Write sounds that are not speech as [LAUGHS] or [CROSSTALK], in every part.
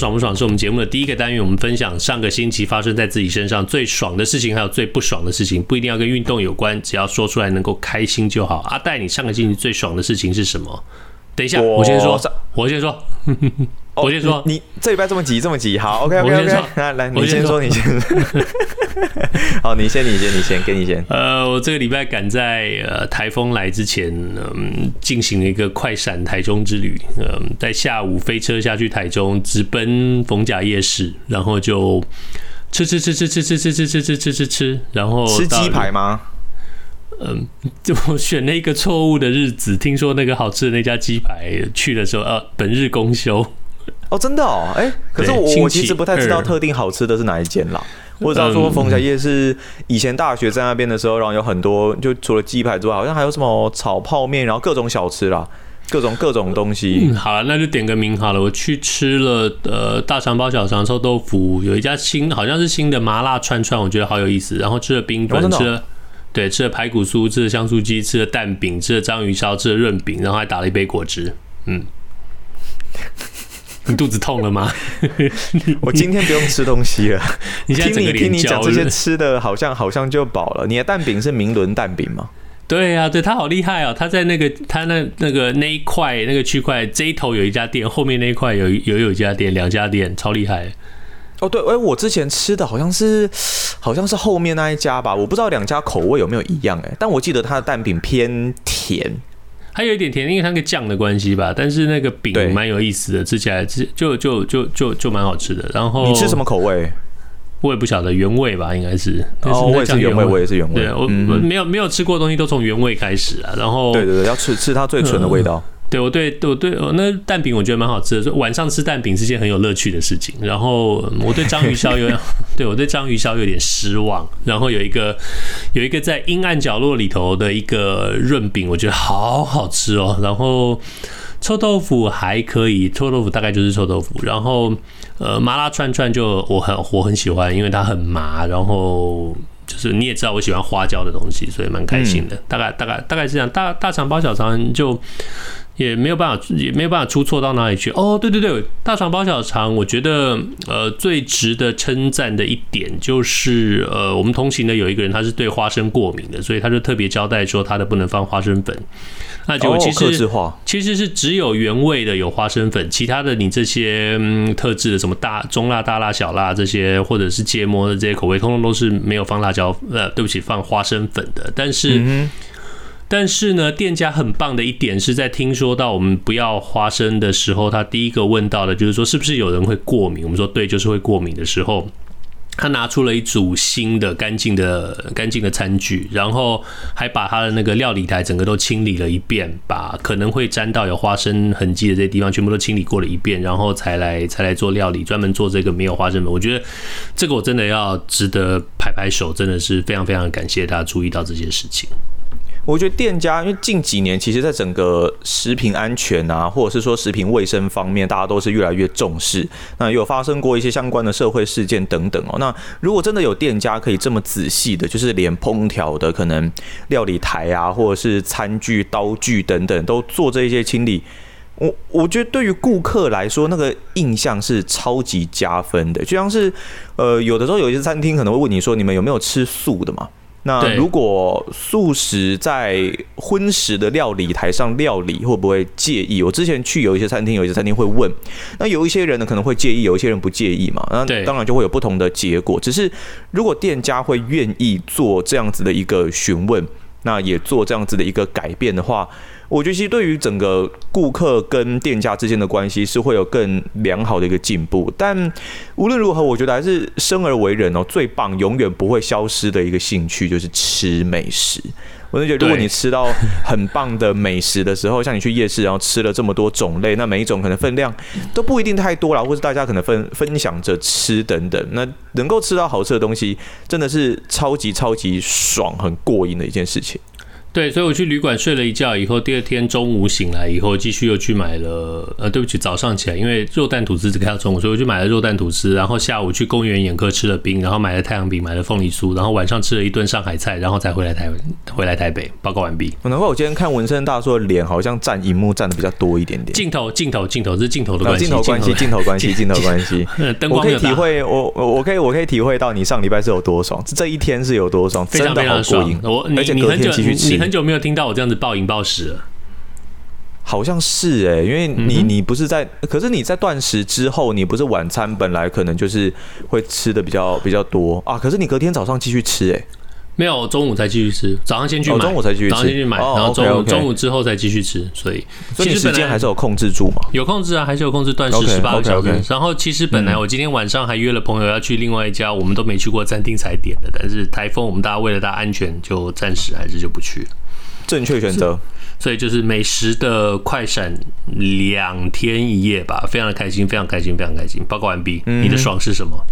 爽不爽是我们节目的第一个单元，我们分享上个星期发生在自己身上最爽的事情，还有最不爽的事情，不一定要跟运动有关，只要说出来能够开心就好。阿戴，你上个星期最爽的事情是什么？等一下，我先说，我先说。我先说，你，你这礼拜这么急，这么急，好，OK OK OK，[LAUGHS] 来来，你先说，你先说，[LAUGHS] 好，你先，你先，你先，给你先。呃，我这个礼拜赶在呃台风来之前，嗯，进行了一个快闪台中之旅，嗯，在下午飞车下去台中，直奔逢甲夜市，然后就吃吃吃吃吃吃吃吃吃吃吃吃吃，然后吃鸡排吗？嗯，就 [LAUGHS] 我选了一个错误的日子，听说那个好吃的那家鸡排去的时候，呃，本日公休。哦，真的哦，哎、欸，可是我我其实不太知道特定好吃的是哪一间啦。我知道说逢甲夜市以前大学在那边的时候，然后有很多，就除了鸡排之外，好像还有什么炒泡面，然后各种小吃啦，各种各种东西。嗯，好了，那就点个名好了。我去吃了呃大肠包小肠臭豆腐，有一家新好像是新的麻辣串串，我觉得好有意思。然后吃了冰炖，吃了对，吃了排骨酥，吃了香酥鸡，吃了蛋饼，吃了章鱼烧，吃了润饼，然后还打了一杯果汁。嗯。你肚子痛了吗？[LAUGHS] 我今天不用吃东西了。[LAUGHS] 你现在听你听你讲这些吃的，好像好像就饱了。你的蛋饼是明伦蛋饼吗？对呀、啊，对，他好厉害哦。他在那个他那那个那一块那个区块这一头有一家店，后面那一块有有有一家店，两家店超厉害。哦，对，哎，我之前吃的好像是好像是后面那一家吧，我不知道两家口味有没有一样哎，但我记得他的蛋饼偏甜。还有一点甜，因为它那个酱的关系吧。但是那个饼蛮有意思的，吃起来就就就就就就蛮好吃的。然后你吃什么口味？我也不晓得，原味吧，应该是。哦，我也是原味，我也是原味。对，我没有没有吃过的东西都从原味开始啊。然后，对对对，要吃吃它最纯的味道。嗯对，我对，我对，我那蛋饼我觉得蛮好吃的。说晚上吃蛋饼是件很有乐趣的事情。然后我对章鱼烧有，[LAUGHS] 对我对章鱼烧有点失望。然后有一个有一个在阴暗角落里头的一个润饼，我觉得好好吃哦。然后臭豆腐还可以，臭豆腐大概就是臭豆腐。然后呃麻辣串串就我很我很喜欢，因为它很麻。然后就是你也知道我喜欢花椒的东西，所以蛮开心的。大概大概大概是这样，大大肠包小肠就。也没有办法，也没有办法出错到哪里去。哦，对对对，大肠包小肠，我觉得呃最值得称赞的一点就是，呃，我们同行的有一个人他是对花生过敏的，所以他就特别交代说他的不能放花生粉。那结果其实其实是只有原味的有花生粉，其他的你这些嗯特制的什么大中辣、大辣、小辣这些，或者是芥末的这些口味，通通都是没有放辣椒，呃，对不起，放花生粉的。但是。但是呢，店家很棒的一点是在听说到我们不要花生的时候，他第一个问到的就是说是不是有人会过敏？我们说对，就是会过敏的时候，他拿出了一组新的干净的干净的餐具，然后还把他的那个料理台整个都清理了一遍，把可能会沾到有花生痕迹的这些地方全部都清理过了一遍，然后才来才来做料理，专门做这个没有花生粉。我觉得这个我真的要值得拍拍手，真的是非常非常感谢他注意到这些事情。我觉得店家，因为近几年其实，在整个食品安全啊，或者是说食品卫生方面，大家都是越来越重视。那有发生过一些相关的社会事件等等哦。那如果真的有店家可以这么仔细的，就是连烹调的可能料理台啊，或者是餐具、刀具等等，都做这些清理，我我觉得对于顾客来说，那个印象是超级加分的。就像是呃，有的时候有一些餐厅可能会问你说，你们有没有吃素的嘛？那如果素食在荤食的料理台上料理，会不会介意？我之前去有一些餐厅，有一些餐厅会问，那有一些人呢可能会介意，有一些人不介意嘛？那当然就会有不同的结果。只是如果店家会愿意做这样子的一个询问，那也做这样子的一个改变的话。我觉得其实对于整个顾客跟店家之间的关系是会有更良好的一个进步，但无论如何，我觉得还是生而为人哦，最棒永远不会消失的一个兴趣就是吃美食。我就觉得，如果你吃到很棒的美食的时候，像你去夜市，然后吃了这么多种类，那每一种可能分量都不一定太多啦，或是大家可能分分享着吃等等，那能够吃到好吃的东西，真的是超级超级爽，很过瘾的一件事情。对，所以我去旅馆睡了一觉以后，第二天中午醒来以后，继续又去买了。呃，对不起，早上起来，因为肉蛋吐司只开到中午，所以我去买了肉蛋吐司。然后下午去公园眼科吃了冰，然后买了太阳饼，买了凤梨酥，然后晚上吃了一顿上海菜，然后才回来台 [LAUGHS] 回来台北报告完毕。难怪我今天看纹身大叔的脸好像占荧幕占的比较多一点点。[LAUGHS] 镜头，镜头，镜头，这是镜头的关系。镜头关系，镜头关系，镜头关系。灯光我可以体会，我我可以我可以体会到你上礼拜是有多爽，这一天是有多爽，非常非常爽。我你你很久你很久没有听到我这样子暴饮暴食了，好像是哎、欸，因为你你不是在，可是你在断食之后，你不是晚餐本来可能就是会吃的比较比较多。啊，可是你隔天早上继续吃哎、欸，没有，中午才继续吃，早上先去买，哦、中午才继续吃，早上先去买，然后中午、中午之后再继续吃，所以所以时间还是有控制住嘛，有控制啊，还是有控制断食十八个小时。然后其实本来我今天晚上还约了朋友要去另外一家我们都没去过餐厅才点的，但是台风我们大家为了大家安全，就暂时还是就不去了。正确选择，所以就是美食的快闪两天一夜吧，非常的开心，非常开心，非常开心。报告完毕，你的爽是什么？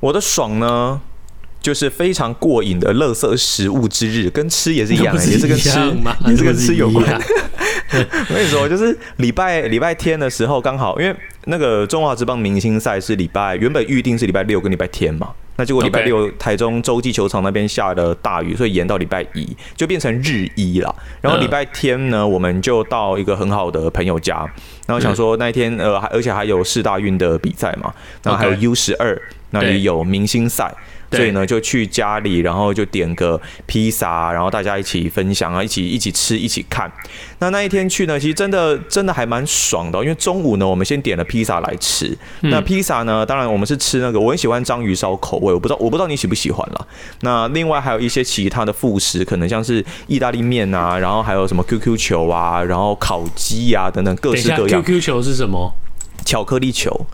我的爽呢，就是非常过瘾的垃圾食物之日，跟吃也是一样，也是跟吃，也是跟吃有关。我跟你说，就是礼拜礼拜天的时候，刚好因为那个中华职棒明星赛是礼拜原本预定是礼拜六跟礼拜天嘛。那结果礼拜六台中洲际球场那边下了大雨，所以延到礼拜一，就变成日一了。然后礼拜天呢，我们就到一个很好的朋友家，然后想说那一天呃，而且还有四大运的比赛嘛，然后还有 U 十二，那里有明星赛。所以呢，就去家里，然后就点个披萨，然后大家一起分享啊，一起一起吃，一起看。那那一天去呢，其实真的真的还蛮爽的，因为中午呢，我们先点了披萨来吃。那披萨呢，当然我们是吃那个，我很喜欢章鱼烧口味，我不知道我不知道你喜不喜欢啦。那另外还有一些其他的副食，可能像是意大利面啊，然后还有什么 QQ 球啊，然后烤鸡啊等等各式各样。QQ 球是什么？巧克力球。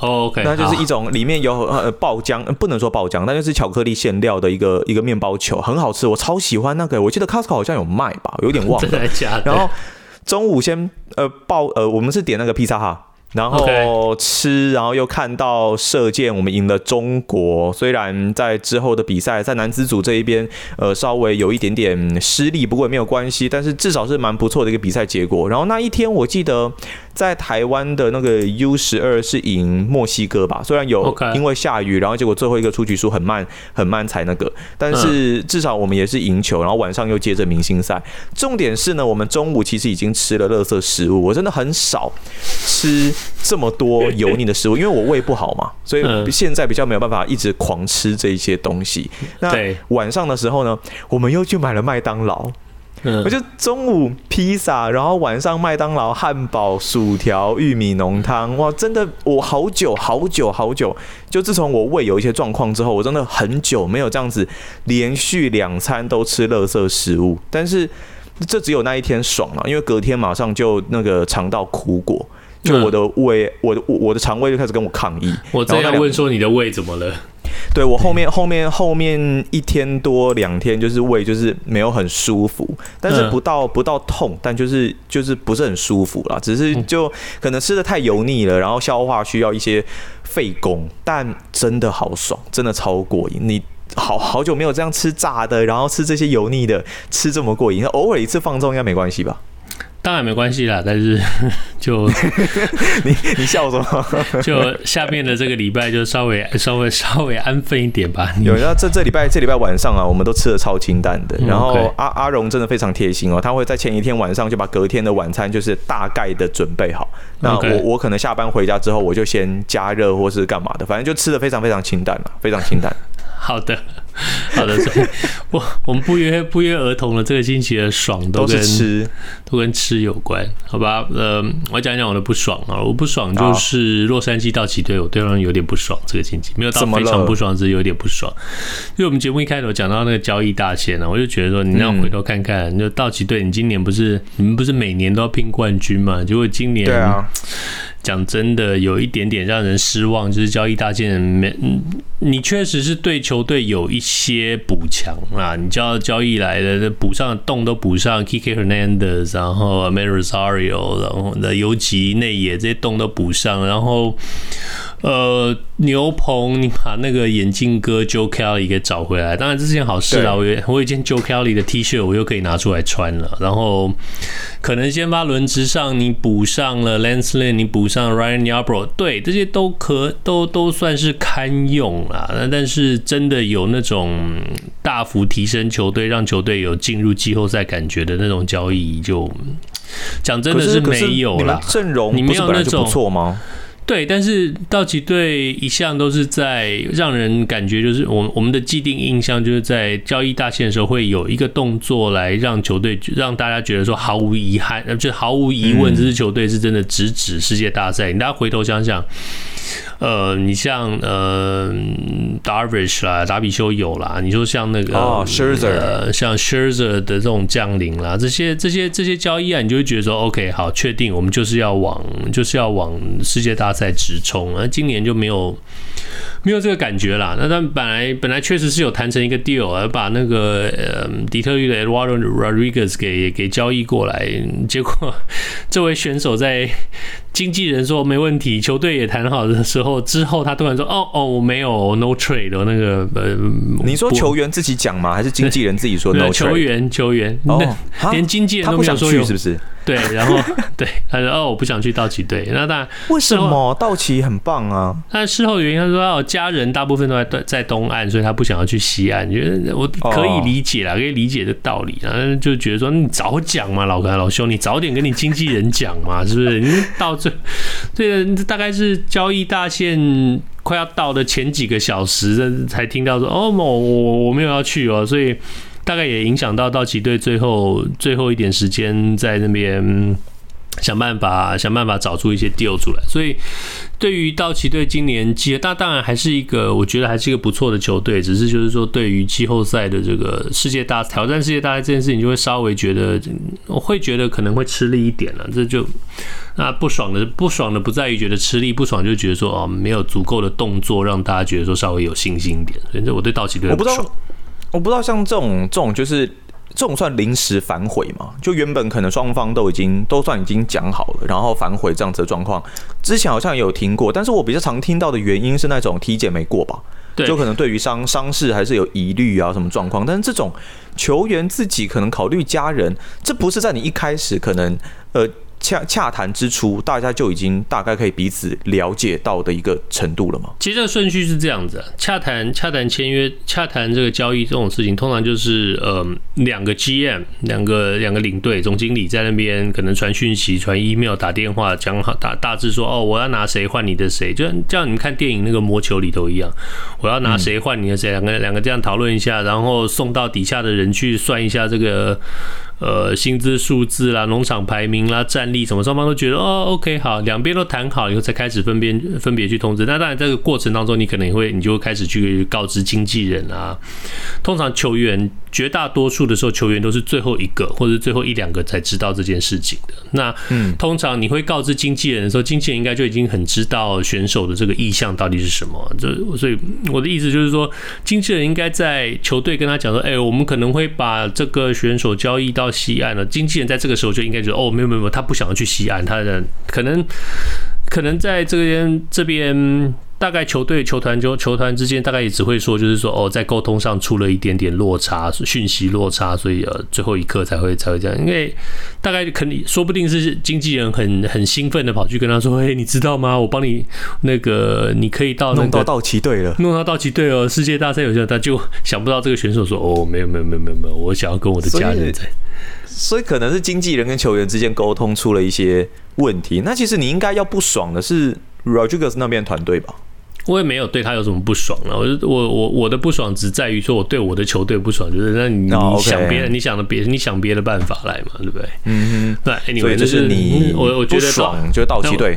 Oh, OK，那就是一种里面有呃爆浆，不能说爆浆，那就是巧克力馅料的一个一个面包球，很好吃，我超喜欢那个。我记得 Costco 好像有卖吧，有点忘了。[LAUGHS] 真的假的？然后中午先呃爆呃，我们是点那个披萨哈。然后吃，然后又看到射箭，我们赢了中国。虽然在之后的比赛，在男子组这一边，呃，稍微有一点点失利，不过也没有关系。但是至少是蛮不错的一个比赛结果。然后那一天，我记得在台湾的那个 U 十二是赢墨西哥吧？虽然有因为下雨，然后结果最后一个出局数很慢，很慢才那个。但是至少我们也是赢球。然后晚上又接着明星赛。重点是呢，我们中午其实已经吃了垃圾食物。我真的很少吃。这么多油腻的食物，因为我胃不好嘛，所以现在比较没有办法一直狂吃这些东西。那晚上的时候呢，我们又去买了麦当劳。我就中午披萨，然后晚上麦当劳汉堡、薯条、玉米浓汤。哇，真的，我好久好久好久，就自从我胃有一些状况之后，我真的很久没有这样子连续两餐都吃垃圾食物。但是这只有那一天爽了，因为隔天马上就那个尝到苦果。就我的胃，嗯、我的我的肠胃就开始跟我抗议。我正要问说你的胃怎么了？对，我后面后面后面一天多两天，就是胃就是没有很舒服，但是不到不到痛，但就是就是不是很舒服啦，只是就可能吃的太油腻了，然后消化需要一些费工，但真的好爽，真的超过瘾。你好好久没有这样吃炸的，然后吃这些油腻的，吃这么过瘾，偶尔一次放纵应该没关系吧？当然没关系啦，但是 [LAUGHS] 就 [LAUGHS] 你你笑什么？[LAUGHS] 就下面的这个礼拜就稍微稍微稍微安分一点吧。有，然后这这礼拜这礼拜晚上啊，我们都吃的超清淡的。然后阿阿荣真的非常贴心哦，他会在前一天晚上就把隔天的晚餐就是大概的准备好。那我我可能下班回家之后，我就先加热或是干嘛的，反正就吃的非常非常清淡了，非常清淡。好的，[LAUGHS] 好的，所以我我们不约不约而同的这个星期的爽都跟都吃，都跟吃有关，好吧？呃，我讲讲我的不爽啊，我不爽就是洛杉矶道奇队，我对他们有点不爽。这个星期没有到非常不爽，只是有点不爽。因为我们节目一开头讲到那个交易大限呢，我就觉得说，你要回头看看，就道奇队，你今年不是你们不是每年都要拼冠军嘛？结果今年，对啊。讲真的，有一点点让人失望，就是交易大件没，你确实是对球队有一些补强啊，你叫交易来的补上洞都补上，Kiki Hernandez，然后 Amed Rosario，然后的游击内野这些洞都补上，然后。呃，牛棚，你把那个眼镜哥 Joe Kelly 给找回来，当然这是件好事啦！我有我有一件 Joe Kelly 的 T 恤，我又可以拿出来穿了。然后，可能先发轮值上你补上了 Lance Lynn，你补上 Ryan Yarbrough，对，这些都可都都算是堪用啦。那但是真的有那种大幅提升球队，让球队有进入季后赛感觉的那种交易，就讲真的是没有啦。阵容你没有那种错吗？对，但是道奇队一向都是在让人感觉就是我我们的既定印象就是在交易大限的时候会有一个动作来让球队让大家觉得说毫无遗憾，就毫无疑问这支球队是真的直指世界大赛。你大家回头想想。呃，你像呃，Darvish 啦，达比修有啦，你说像那个哦，Scherzer，呃，像 Scherzer 的这种将领啦，这些这些这些交易啊，你就会觉得说，OK，好，确定我们就是要往就是要往世界大赛在直冲，而今年就没有没有这个感觉啦。那他们本来本来确实是有谈成一个 deal，而把那个呃底特律的 Eduardo Rodriguez 给给交易过来，[LAUGHS] 结果这位选手在。经纪人说没问题，球队也谈好的时候，之后他突然说：“哦哦，我没有 no trade 的那个呃。”你说球员自己讲吗？还是经纪人自己说 [LAUGHS] no trade？球员球员哦，连经纪人都没有说有，是不是？对，然后 [LAUGHS] 对他说：“哦，我不想去道奇队。”那当然，为什么道奇很棒啊？但事后原因他说：“家人大部分都在在东岸，所以他不想要去西岸。”觉得我可以理解啦，可以理解的道理。啊就觉得说：“你早讲嘛，老哥老兄，你早点跟你经纪人讲嘛，是不是？你到这这大概是交易大限快要到的前几个小时才听到说：‘哦，我我我没有要去哦。’所以。”大概也影响到道奇队最后最后一点时间在那边想办法想办法找出一些 deal 出来，所以对于道奇队今年季，那当然还是一个我觉得还是一个不错的球队，只是就是说对于季后赛的这个世界大挑战世界大赛这件事情，就会稍微觉得我会觉得可能会吃力一点了。这就那不爽的不爽的不在于觉得吃力，不爽就觉得说哦没有足够的动作让大家觉得说稍微有信心一点。所以这我对道奇队我不知道。我不知道像这种这种就是这种算临时反悔嘛？就原本可能双方都已经都算已经讲好了，然后反悔这样子的状况，之前好像也有听过，但是我比较常听到的原因是那种体检没过吧？就可能对于伤伤势还是有疑虑啊什么状况，但是这种球员自己可能考虑家人，这不是在你一开始可能呃。洽洽谈之初，大家就已经大概可以彼此了解到的一个程度了吗？其实这个顺序是这样子，洽谈、洽谈签约、洽谈这个交易这种事情，通常就是呃两个 GM、两个两个领队、总经理在那边可能传讯息、传 email、打电话讲好大大致说哦，我要拿谁换你的谁，就像你们看电影那个魔球里头一样，我要拿谁换你的谁，两个两个这样讨论一下，然后送到底下的人去算一下这个。呃，薪资数字啦，农场排名啦，战力什么，双方都觉得哦，OK，好，两边都谈好以后，才开始分别分别去通知。那当然，这个过程当中，你可能也会，你就会开始去告知经纪人啊。通常球员绝大多数的时候，球员都是最后一个或者最后一两个才知道这件事情的。那嗯，通常你会告知经纪人的时候，经纪人应该就已经很知道选手的这个意向到底是什么。这所以我的意思就是说，经纪人应该在球队跟他讲说，哎，我们可能会把这个选手交易到。西安了，经纪人在这个时候就应该觉得哦，没有没有没有，他不想要去西安，他的可能可能在这边这边大概球队球团就球团之间大概也只会说，就是说哦，在沟通上出了一点点落差，讯息落差，所以呃最后一刻才会才会这样，因为大概肯定说不定是经纪人很很兴奋的跑去跟他说，嘿，你知道吗？我帮你那个你可以到那个弄到道奇队了，弄到道奇队哦，世界大赛有效，他就想不到这个选手说哦，没有没有没有没有没有，我想要跟我的家人在。所以可能是经纪人跟球员之间沟通出了一些问题。那其实你应该要不爽的是 Rodriguez 那边团队吧？我也没有对他有什么不爽了。我我我我的不爽只在于说我对我的球队不爽，就是那你你想别的，你想的别，你想别的办法来嘛，对不对？嗯哼。对，所以这是你，我我觉得不爽，就是道奇队。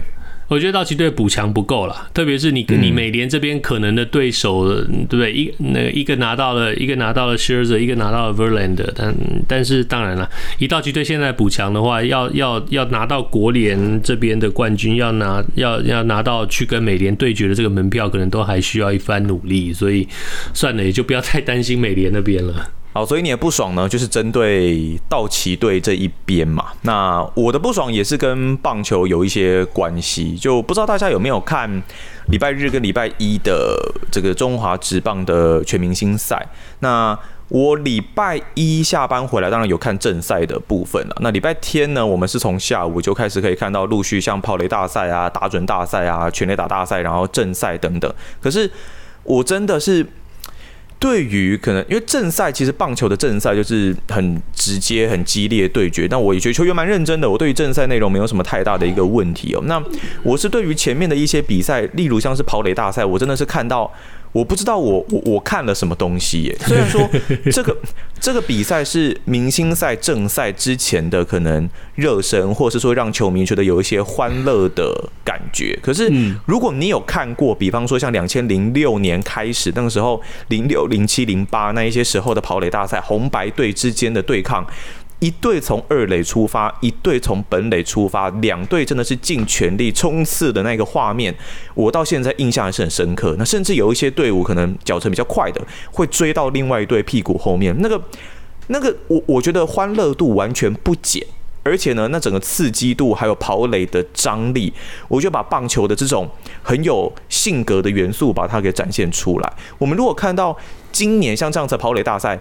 我觉得道奇队补强不够了，特别是你跟你美联这边可能的对手，对不对？一那一个拿到了一个拿到了 Scherzer，一个拿到了 Verlander，但但是当然了，一道奇队现在补强的话，要要要拿到国联这边的冠军，要拿要要拿到去跟美联对决的这个门票，可能都还需要一番努力，所以算了，也就不要太担心美联那边了。好，所以你的不爽呢，就是针对道奇队这一边嘛。那我的不爽也是跟棒球有一些关系，就不知道大家有没有看礼拜日跟礼拜一的这个中华职棒的全明星赛。那我礼拜一下班回来，当然有看正赛的部分了。那礼拜天呢，我们是从下午就开始可以看到陆续像跑垒大赛啊、打准大赛啊、全垒打大赛，然后正赛等等。可是我真的是。对于可能，因为正赛其实棒球的正赛就是很直接、很激烈对决。那我也觉得球员蛮认真的，我对于正赛内容没有什么太大的一个问题哦。那我是对于前面的一些比赛，例如像是跑垒大赛，我真的是看到。我不知道我我我看了什么东西耶。[LAUGHS] 虽然说这个这个比赛是明星赛正赛之前的可能热身，或是说让球迷觉得有一些欢乐的感觉。可是如果你有看过，比方说像两千零六年开始那个时候，零六零七零八那一些时候的跑垒大赛，红白队之间的对抗。一队从二垒出发，一队从本垒出发，两队真的是尽全力冲刺的那个画面，我到现在印象还是很深刻。那甚至有一些队伍可能脚程比较快的，会追到另外一队屁股后面，那个那个我我觉得欢乐度完全不减，而且呢，那整个刺激度还有跑垒的张力，我就把棒球的这种很有性格的元素把它给展现出来。我们如果看到今年像这样子的跑垒大赛。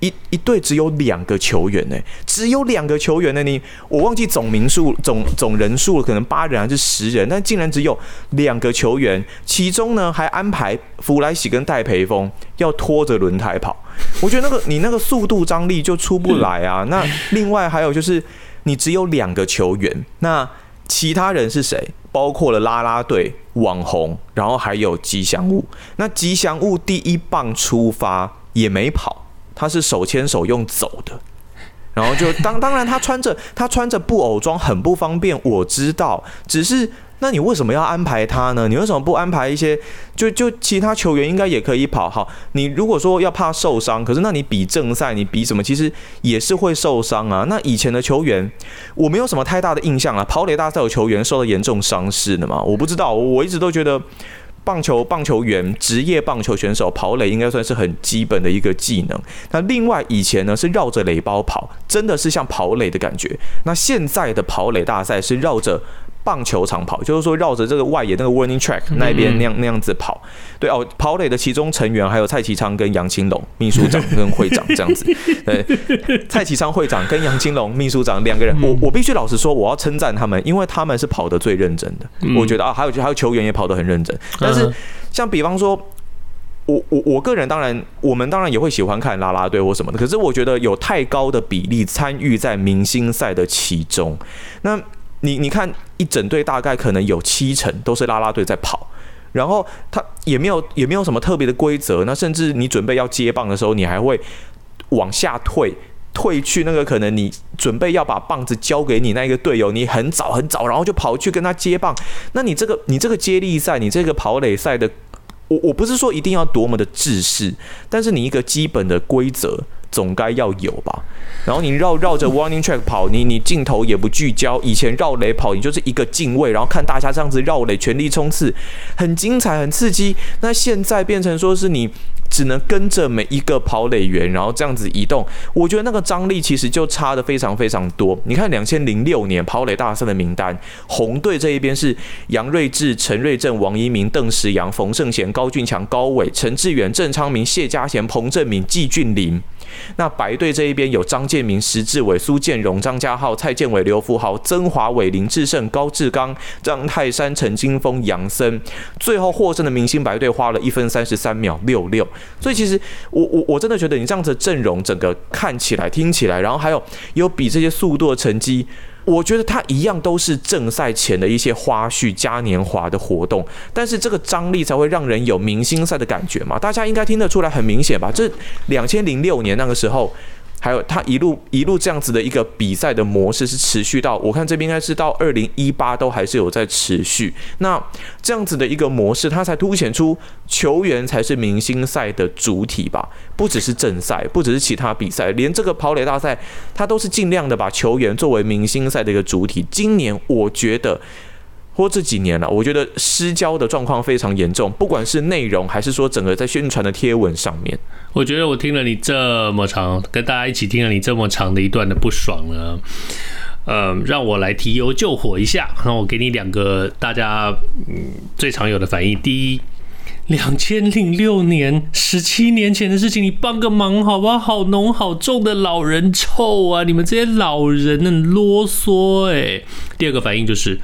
一一队只有两个球员呢，只有两个球员呢。你我忘记总名数总总人数了，可能八人还是十人，但竟然只有两个球员，其中呢还安排弗莱喜跟戴培峰要拖着轮胎跑。我觉得那个你那个速度张力就出不来啊。那另外还有就是你只有两个球员，那其他人是谁？包括了啦啦队、网红，然后还有吉祥物。那吉祥物第一棒出发也没跑。他是手牵手用走的，然后就当当然他穿着他穿着布偶装很不方便，我知道。只是那你为什么要安排他呢？你为什么不安排一些就就其他球员应该也可以跑？好，你如果说要怕受伤，可是那你比正赛，你比什么？其实也是会受伤啊。那以前的球员我没有什么太大的印象啊。跑垒大赛有球员受到严重伤势的吗？我不知道，我一直都觉得。棒球棒球员、职业棒球选手跑垒应该算是很基本的一个技能。那另外以前呢是绕着垒包跑，真的是像跑垒的感觉。那现在的跑垒大赛是绕着。棒球场跑，就是说绕着这个外野那个 warning track 那边那样那样子跑。对哦，跑垒的其中成员还有蔡其昌跟杨青龙秘书长跟会长这样子。[LAUGHS] 对，蔡其昌会长跟杨青龙秘书长两个人，我我必须老实说，我要称赞他们，因为他们是跑得最认真的。我觉得啊，还有还有球员也跑得很认真。但是像比方说，我我我个人当然，我们当然也会喜欢看啦啦队或什么的。可是我觉得有太高的比例参与在明星赛的其中，那。你你看，一整队大概可能有七成都是拉拉队在跑，然后他也没有也没有什么特别的规则，那甚至你准备要接棒的时候，你还会往下退，退去那个可能你准备要把棒子交给你那个队友，你很早很早，然后就跑去跟他接棒，那你这个你这个接力赛，你这个跑垒赛的，我我不是说一定要多么的制式，但是你一个基本的规则。总该要有吧，然后你绕绕着 warning track 跑，你你镜头也不聚焦。以前绕垒跑，你就是一个敬畏，然后看大家这样子绕垒，全力冲刺，很精彩，很刺激。那现在变成说是你只能跟着每一个跑垒员，然后这样子移动。我觉得那个张力其实就差得非常非常多。你看，两千零六年跑垒大赛的名单，红队这一边是杨睿智、陈瑞正、王一鸣、邓时阳、冯胜贤、高俊强、高伟、陈志远、郑昌明、谢家贤、彭政闵、季俊林。那白队这一边有张建明、石志伟、苏建荣、张家浩、蔡建伟、刘福豪、曾华伟、林志胜、高志刚、张泰山、陈金峰、杨森。最后获胜的明星白队花了一分三十三秒六六。所以其实我我我真的觉得你这样子的阵容，整个看起来、听起来，然后还有有比这些速度的成绩。我觉得它一样都是正赛前的一些花絮、嘉年华的活动，但是这个张力才会让人有明星赛的感觉嘛。大家应该听得出来，很明显吧？这两千零六年那个时候，还有他一路一路这样子的一个比赛的模式是持续到，我看这边应该是到二零一八都还是有在持续。那这样子的一个模式，它才凸显出球员才是明星赛的主体吧？不只是正赛，不只是其他比赛，连这个跑垒大赛，它都是尽量的把球员作为明星赛的一个主体。今年我觉得。或这几年了，我觉得失焦的状况非常严重，不管是内容还是说整个在宣传的贴文上面。我觉得我听了你这么长，跟大家一起听了你这么长的一段的不爽呢，呃，让我来提油救火一下。那我给你两个大家最常有的反应：第一，两千零六年十七年前的事情，你帮个忙好不好？好浓好重的老人臭啊！你们这些老人很啰嗦哎。第二个反应就是。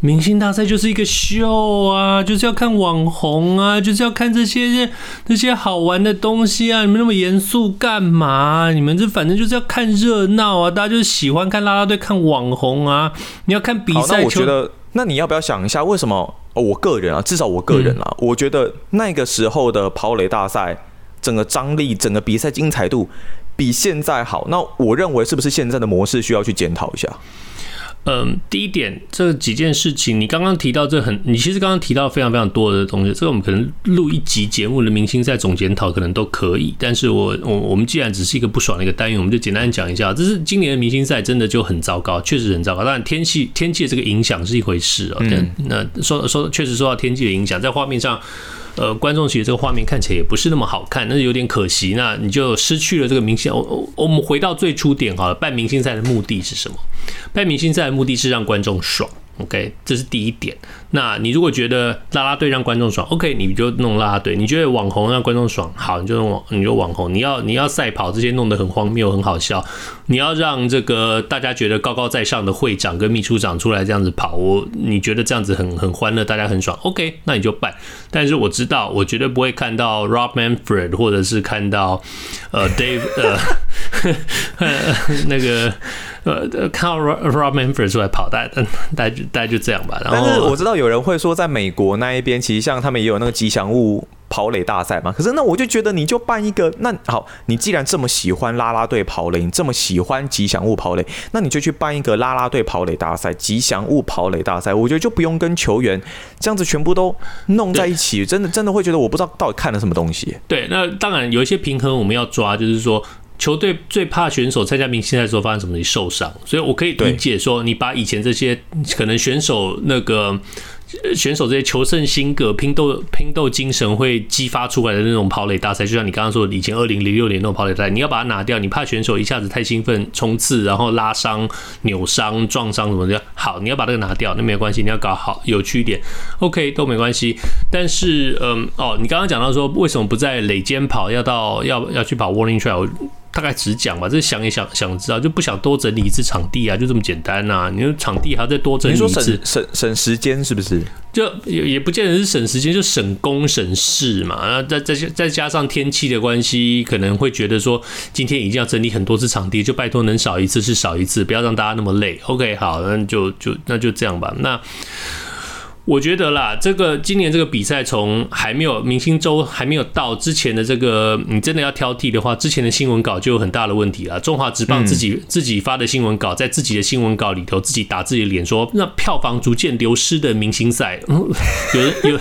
明星大赛就是一个秀啊，就是要看网红啊，就是要看这些这些好玩的东西啊！你们那么严肃干嘛？你们这反正就是要看热闹啊！大家就是喜欢看啦啦队、看网红啊！你要看比赛，那我觉得，那你要不要想一下，为什么？哦，我个人啊，至少我个人啊，嗯、我觉得那个时候的跑垒大赛，整个张力、整个比赛精彩度比现在好。那我认为，是不是现在的模式需要去检讨一下？嗯，第一点，这几件事情，你刚刚提到这很，你其实刚刚提到非常非常多的东西，这个我们可能录一集节目的明星赛总检讨可能都可以。但是我我我们既然只是一个不爽的一个单元，我们就简单讲一下，这是今年的明星赛真的就很糟糕，确实很糟糕。当然天气天气的这个影响是一回事啊、喔，嗯，那说说确实受到天气的影响，在画面上。呃，观众其实这个画面看起来也不是那么好看，那是有点可惜。那你就失去了这个明星。我我们回到最初点好了，办明星赛的目的是什么？办明星赛的目的是让观众爽。OK，这是第一点。那你如果觉得啦啦队让观众爽，OK，你就弄啦啦队。你觉得网红让观众爽，好，你就弄网，你就网红。你要你要赛跑这些弄得很荒谬、很好笑。你要让这个大家觉得高高在上的会长跟秘书长出来这样子跑，我你觉得这样子很很欢乐，大家很爽，OK，那你就办。但是我知道，我绝对不会看到 Rob Manfred 或者是看到呃 Dave 呃 [LAUGHS] 那个。呃，看到 Rob Manfred 出来跑，大概大家就大家就这样吧。然后，但是我知道有人会说，在美国那一边，其实像他们也有那个吉祥物跑垒大赛嘛。可是那我就觉得，你就办一个，那好，你既然这么喜欢啦啦队跑垒，你这么喜欢吉祥物跑垒，那你就去办一个啦啦队跑垒大赛、吉祥物跑垒大赛。我觉得就不用跟球员这样子全部都弄在一起，真的真的会觉得我不知道到底看了什么东西。对，那当然有一些平衡我们要抓，就是说。球队最怕选手参加明星赛的时候发生什么你受伤，所以我可以理解说，你把以前这些可能选手那个。选手这些求胜心格、拼斗拼斗精神会激发出来的那种跑垒大赛，就像你刚刚说的，以前二零零六年那种跑垒赛，你要把它拿掉，你怕选手一下子太兴奋冲刺，然后拉伤、扭伤、撞伤什么的。好，你要把这个拿掉，那没有关系，你要搞好有趣一点，OK 都没关系。但是，嗯，哦，你刚刚讲到说为什么不在垒间跑，要到要要去跑 Warning Trail？大概只讲吧，这想也想想知道，就不想多整理一次场地啊，就这么简单呐、你说场地还要再多整理一次，你说省省省时间是不是？就也也不见得是省时间，就省工省事嘛。然后再再再加上天气的关系，可能会觉得说今天一定要整理很多次场地，就拜托能少一次是少一次，不要让大家那么累。OK，好，那就就那就这样吧。那。我觉得啦，这个今年这个比赛从还没有明星周还没有到之前的这个，你真的要挑剔的话，之前的新闻稿就有很大的问题了。中华职棒自己自己发的新闻稿，在自己的新闻稿里头自己打自己的脸说，那票房逐渐流失的明星赛，嗯有人 [LAUGHS] 有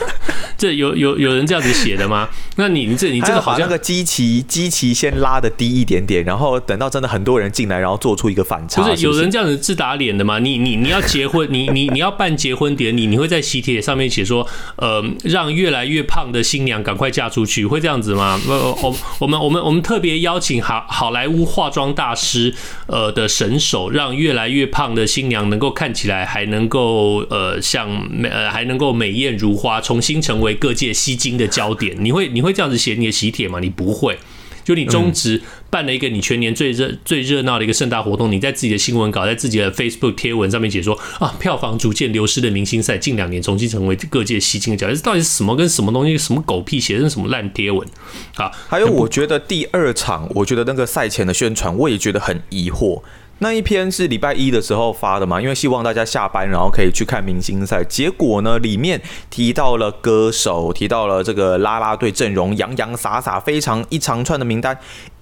这有有有人这样子写的吗？那你你这你这个好像那个基期基期先拉的低一点点，然后等到真的很多人进来，然后做出一个反差。不是有人这样子自打脸的吗？你你你要结婚，你你你要办结婚典礼，你会在。喜帖上面写说，呃，让越来越胖的新娘赶快嫁出去，会这样子吗？呃，我我们我们我们特别邀请好好莱坞化妆大师，呃的神手，让越来越胖的新娘能够看起来还能够呃像美呃还能够美艳如花，重新成为各界吸睛的焦点。你会你会这样子写你的喜帖吗？你不会。就你中职办了一个你全年最热最热闹的一个盛大活动，你在自己的新闻稿，在自己的 Facebook 贴文上面写说啊，票房逐渐流失的明星赛，近两年重新成为各界吸睛的焦点，这到底是什么跟什么东西？什么狗屁写的什么烂贴文啊？还有，我觉得第二场，我觉得那个赛前的宣传，我也觉得很疑惑。那一篇是礼拜一的时候发的嘛？因为希望大家下班然后可以去看明星赛。结果呢，里面提到了歌手，提到了这个啦啦队阵容，洋洋洒洒，非常一长串的名单。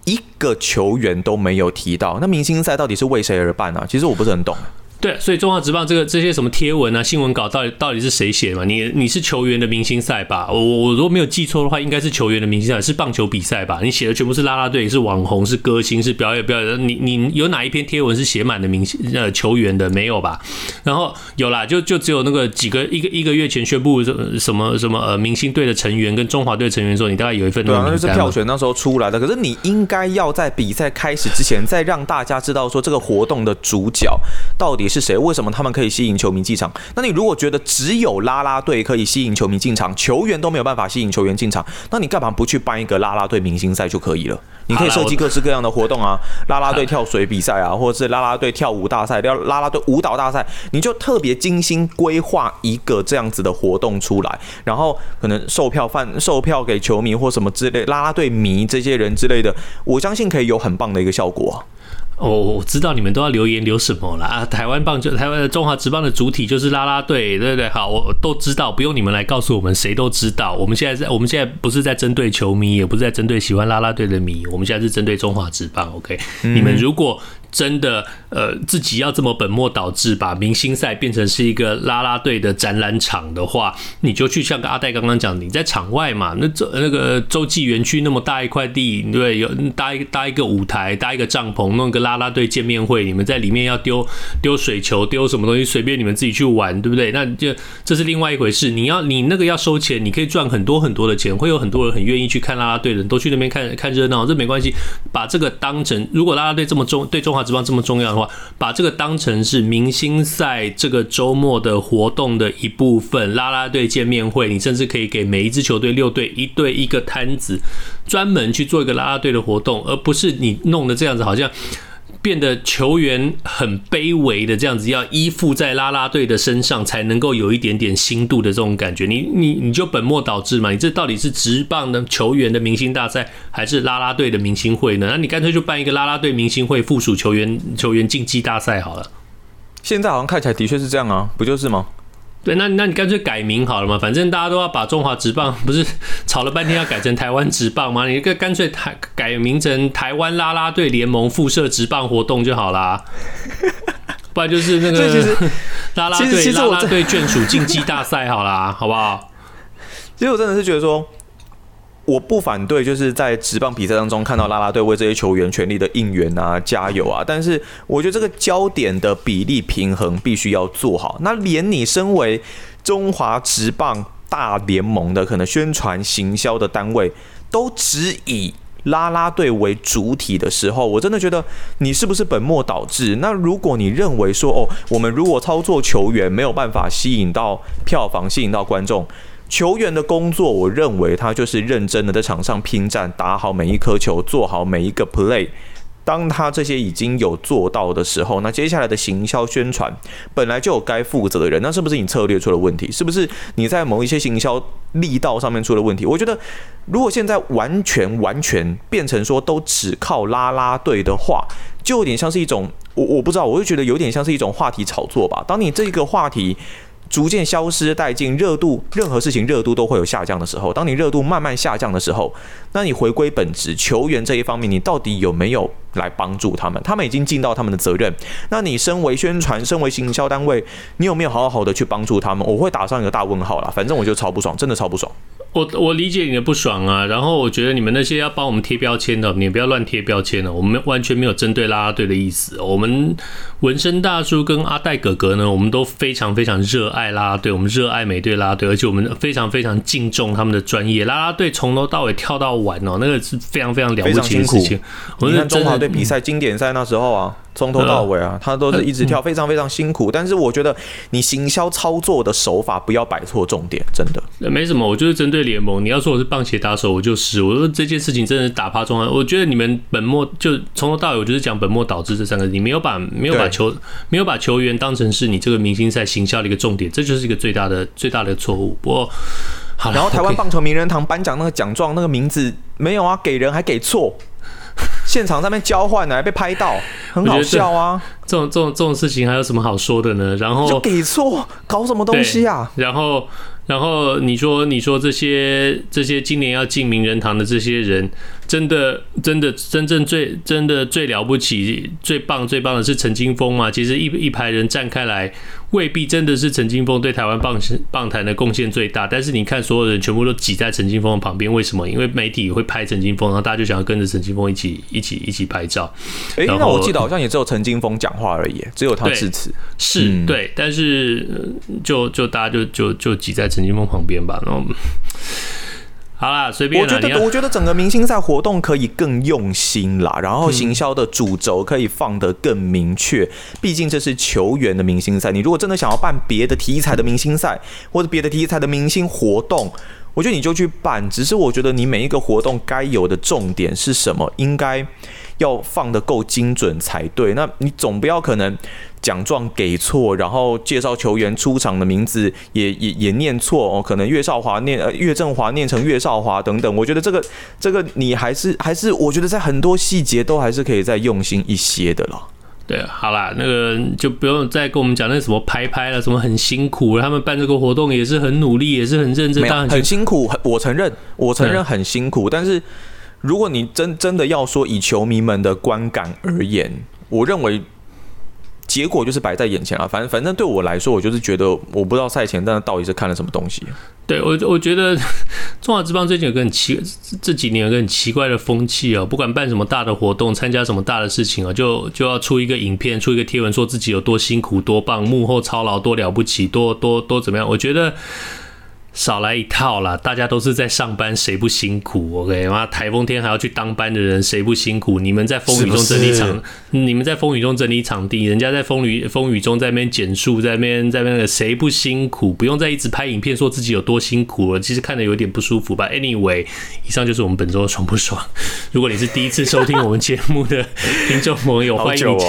一个球员都没有提到。那明星赛到底是为谁而办呢、其实我不是很懂。对，所以中华职棒这个这些什么贴文啊、新闻稿，到底到底是谁写的嘛？你你是球员的明星赛吧？我我如果没有记错的话，应该是球员的明星赛，是棒球比赛吧？你写的全部是啦啦队，是网红，是歌星，是表演表演。你你有哪一篇贴文是写满的明星呃球员的？没有吧？然后有啦，就就只有那个几个一个一个月前宣布什么什么呃明星队的成员跟中华队成员的时候，你大概有一份对啊，那是票选那时候出来的。可是你应该要在比赛开始之前，再让大家知道说这个活动的主角到底是谁？为什么他们？可以吸引球迷进场。那你如果觉得只有啦啦队可以吸引球迷进场，球员都没有办法吸引球员进场，那你干嘛不去办一个啦啦队明星赛就可以了？你可以设计各式各样的活动啊，啦啦队跳水比赛啊，或者是啦啦队跳舞大赛，要啦啦队舞蹈大赛，你就特别精心规划一个这样子的活动出来，然后可能售票贩售票给球迷或什么之类，啦啦队迷这些人之类的，我相信可以有很棒的一个效果。哦，我知道你们都要留言留什么了啊！台湾棒球，台湾的中华职棒的主体就是啦啦队，对不对？好，我都知道，不用你们来告诉我们，谁都知道。我们现在在，我们现在不是在针对球迷，也不是在针对喜欢啦啦队的迷，我们现在是针对中华职棒。OK，嗯，你们如果。真的，呃，自己要这么本末倒置，把明星赛变成是一个啦啦队的展览场的话，你就去像个阿戴刚刚讲，你在场外嘛，那洲那个洲际园区那么大一块地，对，有搭一搭一个舞台，搭一个帐篷，弄个啦啦队见面会，你们在里面要丢丢水球，丢什么东西，随便你们自己去玩，对不对？那就这是另外一回事。你要你那个要收钱，你可以赚很多很多的钱，会有很多人很愿意去看啦啦队的人都去那边看看热闹，这没关系。把这个当成，如果啦啦队这么重，对中华职棒这么重要的话，把这个当成是明星赛这个周末的活动的一部分，拉拉队见面会，你甚至可以给每一支球队六队一队一个摊子，专门去做一个拉拉队的活动，而不是你弄的这样子，好像。变得球员很卑微的这样子，要依附在啦啦队的身上才能够有一点点心度的这种感觉，你你你就本末倒置嘛？你这到底是职棒的球员的明星大赛，还是啦啦队的明星会呢？那你干脆就办一个啦啦队明星会附属球员球员竞技大赛好了。现在好像看起来的确是这样啊，不就是吗？对，那那你干脆改名好了嘛，反正大家都要把中华职棒不是吵了半天要改成台湾职棒吗？你个干脆台改名成台湾啦啦队联盟附设职棒活动就好啦，[LAUGHS] 不然就是那个啦啦队拉拉队眷属竞技大赛好啦，好不好？其实我真的是觉得说。我不反对，就是在职棒比赛当中看到啦啦队为这些球员全力的应援啊、加油啊。但是我觉得这个焦点的比例平衡必须要做好。那连你身为中华职棒大联盟的可能宣传行销的单位，都只以啦啦队为主体的时候，我真的觉得你是不是本末倒置？那如果你认为说哦，我们如果操作球员没有办法吸引到票房、吸引到观众。球员的工作，我认为他就是认真的在场上拼战，打好每一颗球，做好每一个 play。当他这些已经有做到的时候，那接下来的行销宣传本来就有该负责的人，那是不是你策略出了问题？是不是你在某一些行销力道上面出了问题？我觉得，如果现在完全完全变成说都只靠拉拉队的话，就有点像是一种我我不知道，我就觉得有点像是一种话题炒作吧。当你这个话题。逐渐消失殆尽，热度，任何事情热度都会有下降的时候。当你热度慢慢下降的时候，那你回归本质，球员这一方面，你到底有没有来帮助他们？他们已经尽到他们的责任。那你身为宣传，身为行销单位，你有没有好好的去帮助他们？我会打上一个大问号啦。反正我就超不爽，真的超不爽。我我理解你的不爽啊，然后我觉得你们那些要帮我们贴标签的，你不要乱贴标签了。我们完全没有针对啦啦队的意思。我们纹身大叔跟阿戴哥哥呢，我们都非常非常热爱啦啦队，我们热爱美队啦啦队，而且我们非常非常敬重他们的专业。啦啦队从头到尾跳到晚哦，那个是非常非常了不起的事情。我们看中华队比赛经典赛那时候啊。从头到尾啊，他都是一直跳，非常非常辛苦。但是我觉得你行销操作的手法不要摆错重点，真的。没什么，我就是针对联盟。你要说我是棒协打手，我就是。我说这件事情真的是打趴中央。我觉得你们本末就从头到尾，我就是讲本末倒置这三个字。你没有把没有把球没有把球员当成是你这个明星赛行销的一个重点，这就是一个最大的最大的错误。不过好，然后台湾棒球名人堂颁奖那个奖状那个名字没有啊，给人还给错。现场在那边交换呢，还被拍到，[LAUGHS] 很好笑啊！这种这种这种事情还有什么好说的呢？然后就给错，搞什么东西啊？然后然后你说，你说这些这些今年要进名人堂的这些人，真的真的真正最真的最了不起、最棒最棒的是陈金峰吗？其实一一排人站开来，未必真的是陈金峰对台湾棒棒坛的贡献最大。但是你看，所有人全部都挤在陈金峰的旁边，为什么？因为媒体会拍陈金峰，然后大家就想要跟着陈金峰一起一起一起拍照。哎，那我记得好像也只有陈金峰讲话而已，只有他致辞。是、嗯、对，但是就就大家就就就挤在陈金峰旁边吧。然后好啦，随便。我觉得，我觉得整个明星赛活动可以更用心啦，然后行销的主轴可以放得更明确。毕竟这是球员的明星赛，你如果真的想要办别的题材的明星赛，或者别的题材的明星活动，我觉得你就去办。只是我觉得你每一个活动该有的重点是什么，应该要放得够精准才对。那你总不要可能。奖状给错，然后介绍球员出场的名字也 [LAUGHS] 也也念错哦，可能岳少华念呃岳振华念成岳少华等等，我觉得这个这个你还是还是我觉得在很多细节都还是可以再用心一些的啦。对，好啦，那个就不用再跟我们讲那什么拍拍了，什么很辛苦，他们办这个活动也是很努力，也是很认真，当然很辛苦，我承认我承认很辛苦，但是如果你真真的要说以球迷们的观感而言，我认为。结果就是摆在眼前了，反正反正对我来说，我就是觉得我不知道赛前，但是到底是看了什么东西。对我，我觉得 [LAUGHS] 中华之邦最近有个很奇，这几年有个很奇怪的风气啊，不管办什么大的活动，参加什么大的事情啊，就就要出一个影片，出一个贴文，说自己有多辛苦、多棒，幕后操劳多了不起，多多多怎么样？我觉得。少来一套啦！大家都是在上班，谁不辛苦？OK 妈？台风天还要去当班的人，谁不辛苦？你们在风雨中整理场，是是你们在风雨中整理场地，人家在风雨风雨中在那边剪树，在那边在那个，谁不辛苦？不用再一直拍影片说自己有多辛苦了，其实看的有点不舒服吧？Anyway，以上就是我们本周的爽不爽？如果你是第一次收听我们节目的听众朋友，欢迎你。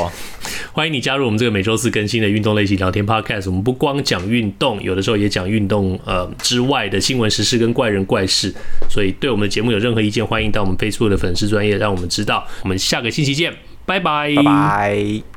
欢迎你加入我们这个每周四更新的运动类型聊天 Podcast。我们不光讲运动，有的时候也讲运动呃之外的新闻实事跟怪人怪事。所以对我们的节目有任何意见，欢迎到我们 Facebook 的粉丝专业让我们知道。我们下个星期见，拜拜。